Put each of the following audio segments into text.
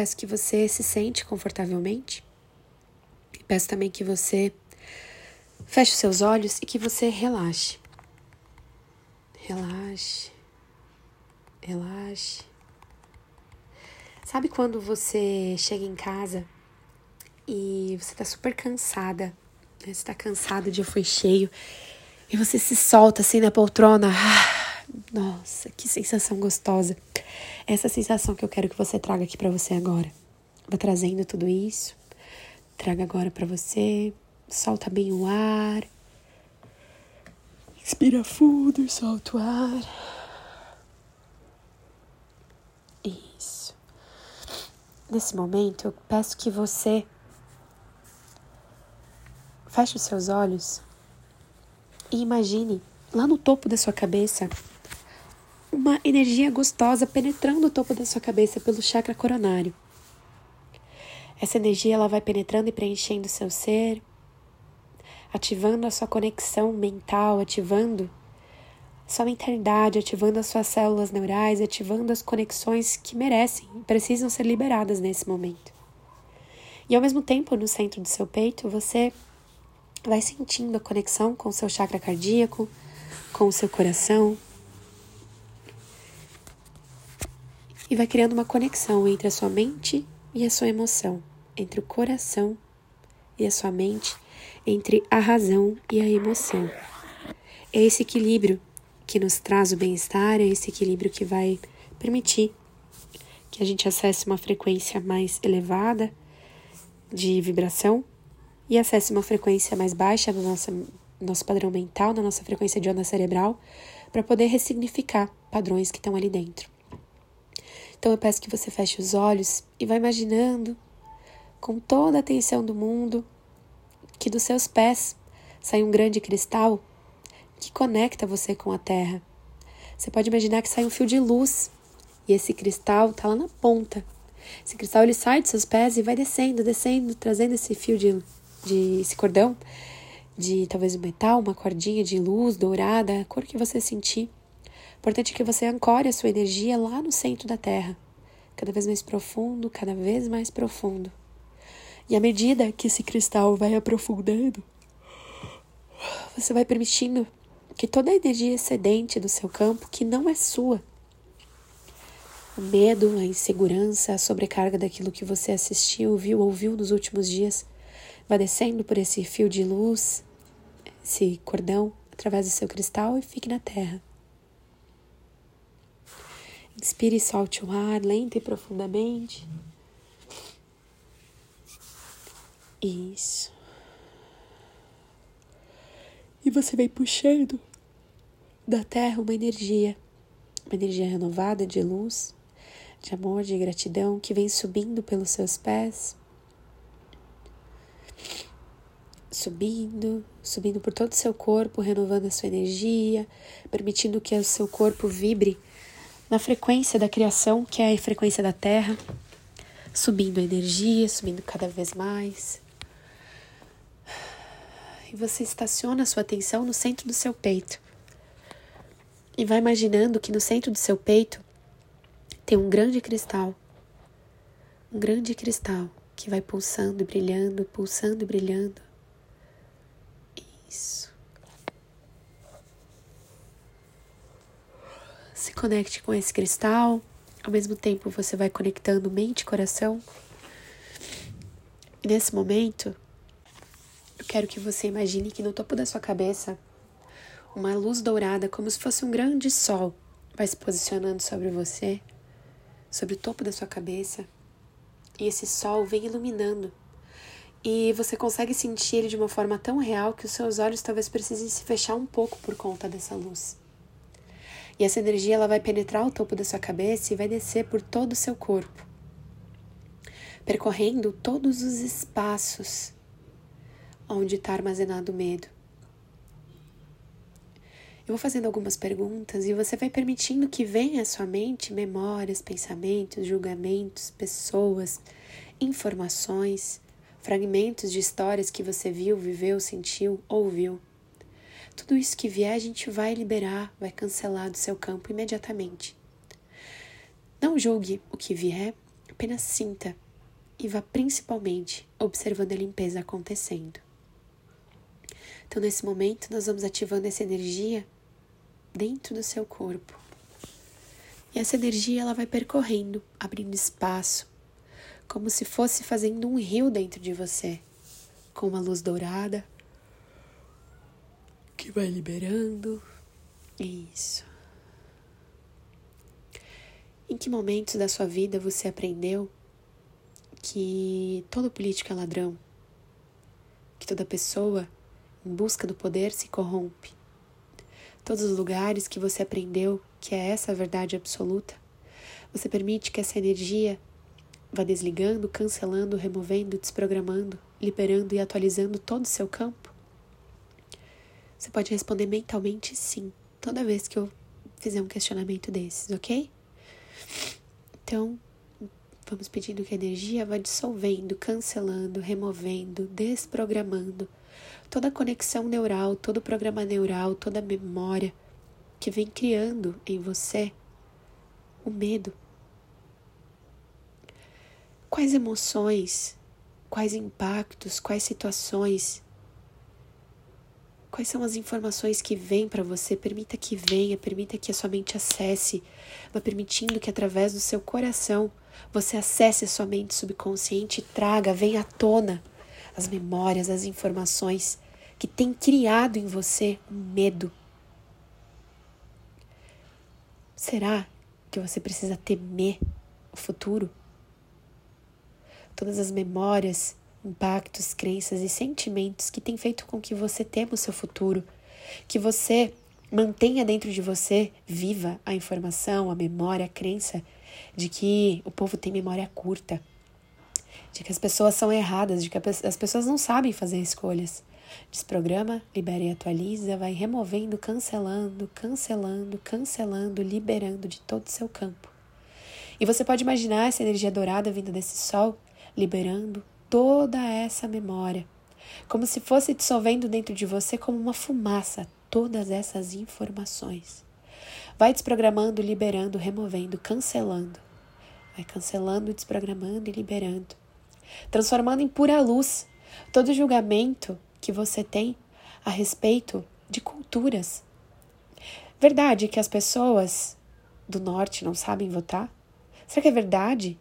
peço que você se sente confortavelmente. E peço também que você feche os seus olhos e que você relaxe. Relaxe. Relaxe. Sabe quando você chega em casa e você tá super cansada, né? Você tá cansado, o dia foi cheio, e você se solta assim na poltrona. Ah, nossa, que sensação gostosa. Essa sensação que eu quero que você traga aqui para você agora. Vou trazendo tudo isso. Traga agora para você. Solta bem o ar. Inspira fundo solta o ar. Isso. Nesse momento, eu peço que você feche os seus olhos e imagine lá no topo da sua cabeça uma energia gostosa penetrando o topo da sua cabeça pelo chakra coronário. Essa energia ela vai penetrando e preenchendo seu ser, ativando a sua conexão mental, ativando sua mentalidade, ativando as suas células neurais, ativando as conexões que merecem e precisam ser liberadas nesse momento. E ao mesmo tempo, no centro do seu peito, você vai sentindo a conexão com o seu chakra cardíaco, com o seu coração. E vai criando uma conexão entre a sua mente e a sua emoção, entre o coração e a sua mente, entre a razão e a emoção. É esse equilíbrio que nos traz o bem-estar, é esse equilíbrio que vai permitir que a gente acesse uma frequência mais elevada de vibração e acesse uma frequência mais baixa no nosso, nosso padrão mental, na nossa frequência de onda cerebral, para poder ressignificar padrões que estão ali dentro. Então eu peço que você feche os olhos e vá imaginando, com toda a atenção do mundo, que dos seus pés sai um grande cristal que conecta você com a terra. Você pode imaginar que sai um fio de luz e esse cristal está lá na ponta. Esse cristal ele sai dos seus pés e vai descendo, descendo, trazendo esse fio de, de esse cordão de talvez um metal, uma cordinha de luz dourada, a cor que você sentir. Importante que você ancore a sua energia lá no centro da Terra, cada vez mais profundo, cada vez mais profundo. E à medida que esse cristal vai aprofundando, você vai permitindo que toda a energia excedente do seu campo, que não é sua, o medo, a insegurança, a sobrecarga daquilo que você assistiu, viu, ouviu nos últimos dias, vai descendo por esse fio de luz, esse cordão, através do seu cristal e fique na terra. Inspire e solte o ar lento e profundamente. Isso. E você vem puxando da terra uma energia, uma energia renovada de luz, de amor, de gratidão que vem subindo pelos seus pés, subindo, subindo por todo o seu corpo, renovando a sua energia, permitindo que o seu corpo vibre na frequência da criação, que é a frequência da Terra, subindo a energia, subindo cada vez mais. E você estaciona a sua atenção no centro do seu peito e vai imaginando que no centro do seu peito tem um grande cristal. Um grande cristal que vai pulsando e brilhando, pulsando e brilhando. Isso. Se conecte com esse cristal. Ao mesmo tempo, você vai conectando mente e coração. E nesse momento, eu quero que você imagine que no topo da sua cabeça uma luz dourada, como se fosse um grande sol, vai se posicionando sobre você, sobre o topo da sua cabeça, e esse sol vem iluminando. E você consegue sentir ele de uma forma tão real que os seus olhos talvez precisem se fechar um pouco por conta dessa luz. E essa energia ela vai penetrar o topo da sua cabeça e vai descer por todo o seu corpo, percorrendo todos os espaços onde está armazenado o medo. Eu vou fazendo algumas perguntas e você vai permitindo que venha à sua mente memórias, pensamentos, julgamentos, pessoas, informações, fragmentos de histórias que você viu, viveu, sentiu, ouviu. Tudo isso que vier, a gente vai liberar, vai cancelar do seu campo imediatamente. Não julgue o que vier, apenas sinta e vá principalmente observando a limpeza acontecendo. Então, nesse momento, nós vamos ativando essa energia dentro do seu corpo. E essa energia ela vai percorrendo, abrindo espaço, como se fosse fazendo um rio dentro de você, com uma luz dourada vai liberando. Isso. Em que momentos da sua vida você aprendeu que todo político é ladrão? Que toda pessoa em busca do poder se corrompe? Todos os lugares que você aprendeu que é essa a verdade absoluta, você permite que essa energia vá desligando, cancelando, removendo, desprogramando, liberando e atualizando todo o seu campo? Você pode responder mentalmente sim, toda vez que eu fizer um questionamento desses, ok? Então, vamos pedindo que a energia vá dissolvendo, cancelando, removendo, desprogramando toda a conexão neural, todo o programa neural, toda a memória que vem criando em você o medo. Quais emoções, quais impactos, quais situações Quais são as informações que vêm para você? Permita que venha, permita que a sua mente acesse, vá permitindo que através do seu coração você acesse a sua mente subconsciente e traga, venha à tona as memórias, as informações que têm criado em você um medo. Será que você precisa temer o futuro? Todas as memórias impactos, crenças e sentimentos que têm feito com que você tema o seu futuro, que você mantenha dentro de você viva a informação, a memória, a crença de que o povo tem memória curta, de que as pessoas são erradas, de que as pessoas não sabem fazer escolhas. Desprograma, libera e atualiza, vai removendo, cancelando, cancelando, cancelando, liberando de todo o seu campo. E você pode imaginar essa energia dourada vindo desse sol, liberando, toda essa memória, como se fosse dissolvendo dentro de você como uma fumaça todas essas informações. Vai desprogramando, liberando, removendo, cancelando. Vai cancelando, desprogramando e liberando. Transformando em pura luz todo julgamento que você tem a respeito de culturas. Verdade que as pessoas do norte não sabem votar? Será que é verdade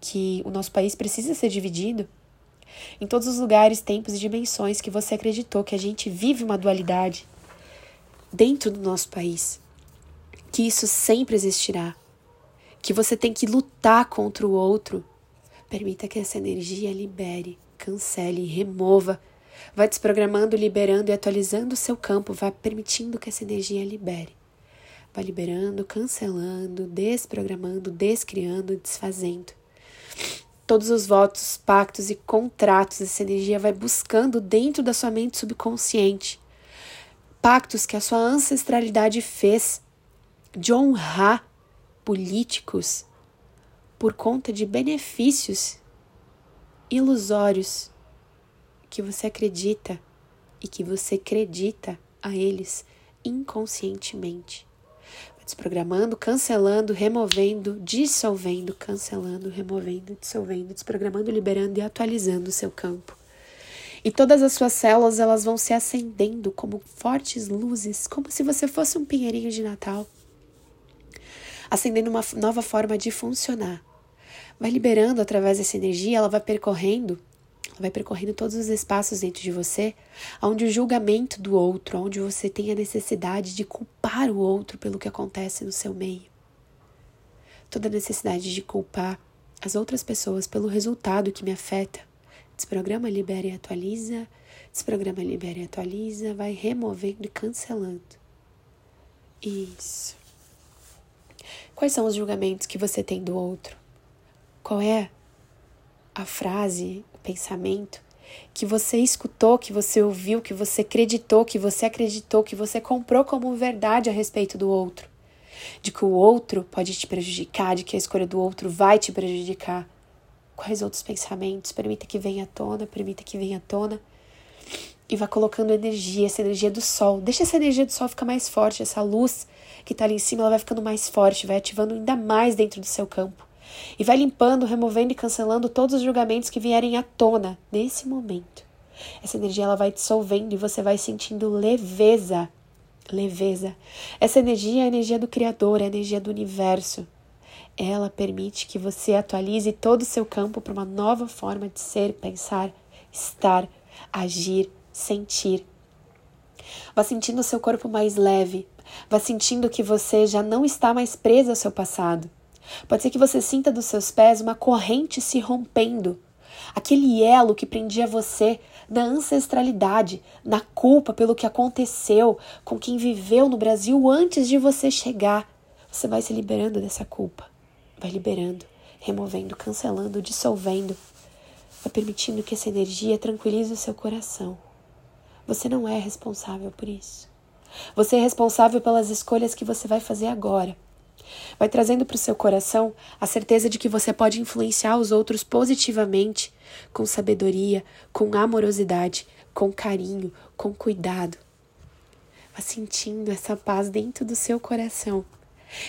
que o nosso país precisa ser dividido? Em todos os lugares, tempos e dimensões que você acreditou que a gente vive uma dualidade dentro do nosso país, que isso sempre existirá, que você tem que lutar contra o outro. Permita que essa energia libere, cancele, remova, vá desprogramando, liberando e atualizando o seu campo, vá permitindo que essa energia libere. Vá liberando, cancelando, desprogramando, descriando, desfazendo todos os votos, pactos e contratos essa energia vai buscando dentro da sua mente subconsciente. Pactos que a sua ancestralidade fez de honrar políticos por conta de benefícios ilusórios que você acredita e que você acredita a eles inconscientemente desprogramando, cancelando, removendo, dissolvendo, cancelando, removendo, dissolvendo, desprogramando, liberando e atualizando o seu campo. E todas as suas células elas vão se acendendo como fortes luzes, como se você fosse um pinheirinho de Natal, acendendo uma nova forma de funcionar. Vai liberando através dessa energia, ela vai percorrendo vai percorrendo todos os espaços dentro de você, onde o julgamento do outro, onde você tem a necessidade de culpar o outro pelo que acontece no seu meio. Toda a necessidade de culpar as outras pessoas pelo resultado que me afeta. Desprograma, libera e atualiza. Desprograma, libera e atualiza. Vai removendo e cancelando. Isso. Quais são os julgamentos que você tem do outro? Qual é a frase, pensamento que você escutou, que você ouviu, que você acreditou, que você acreditou, que você comprou como verdade a respeito do outro. De que o outro pode te prejudicar, de que a escolha do outro vai te prejudicar. Quais outros pensamentos? Permita que venha à tona, permita que venha à tona. E vá colocando energia, essa energia do sol. Deixa essa energia do sol ficar mais forte, essa luz que está ali em cima, ela vai ficando mais forte, vai ativando ainda mais dentro do seu campo E vai limpando, removendo e cancelando todos os julgamentos que vierem à tona nesse momento. Essa energia ela vai dissolvendo e você vai sentindo leveza. Leveza. Essa energia é a energia do Criador, é a energia do universo. Ela permite que você atualize todo o seu campo para uma nova forma de ser, pensar, estar, agir, sentir. Vá sentindo o seu corpo mais leve. Vá sentindo que você já não está mais presa ao seu passado. Pode ser que você sinta dos seus pés uma corrente se rompendo. Aquele elo que prendia você na ancestralidade, na culpa pelo que aconteceu com quem viveu no Brasil antes de você chegar. Você vai se liberando dessa culpa. Vai liberando, removendo, cancelando, dissolvendo. Vai permitindo que essa energia tranquilize o seu coração. Você não é responsável por isso. Você é responsável pelas escolhas que você vai fazer agora. Vai trazendo para o seu coração a certeza de que você pode influenciar os outros positivamente, com sabedoria, com amorosidade, com carinho, com cuidado. Vá sentindo essa paz dentro do seu coração.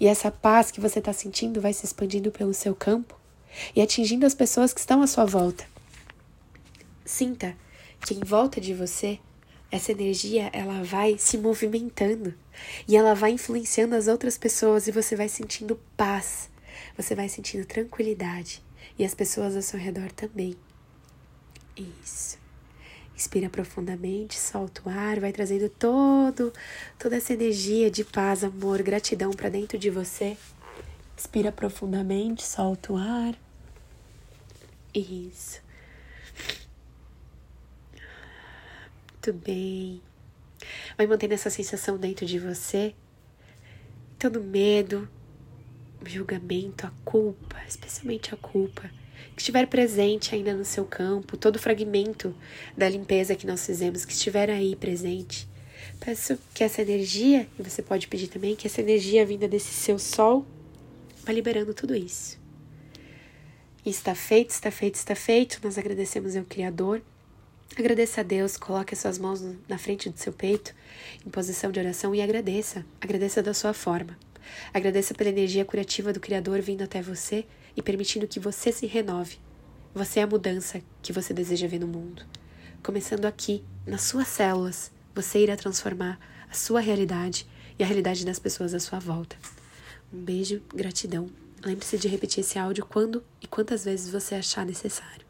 E essa paz que você está sentindo vai se expandindo pelo seu campo e atingindo as pessoas que estão à sua volta. Sinta que em volta de você essa energia ela vai se movimentando e ela vai influenciando as outras pessoas e você vai sentindo paz, você vai sentindo tranquilidade e as pessoas ao seu redor também. Isso. Inspira profundamente, solta o ar, vai trazendo todo, toda essa energia de paz, amor, gratidão para dentro de você. Inspira profundamente, solta o ar. Isso. Muito bem. Vai mantendo essa sensação dentro de você. Todo medo, o julgamento, a culpa, especialmente a culpa, que estiver presente ainda no seu campo, todo fragmento da limpeza que nós fizemos, que estiver aí presente. Peço que essa energia, e você pode pedir também, que essa energia vinda desse seu sol, vá liberando tudo isso. E está feito, está feito, está feito. Nós agradecemos ao Criador Agradeça a Deus, coloque as suas mãos na frente do seu peito, em posição de oração, e agradeça. Agradeça da sua forma. Agradeça pela energia curativa do Criador vindo até você e permitindo que você se renove. Você é a mudança que você deseja ver no mundo. Começando aqui, nas suas células, você irá transformar a sua realidade e a realidade das pessoas à sua volta. Um beijo, gratidão. Lembre-se de repetir esse áudio quando e quantas vezes você achar necessário.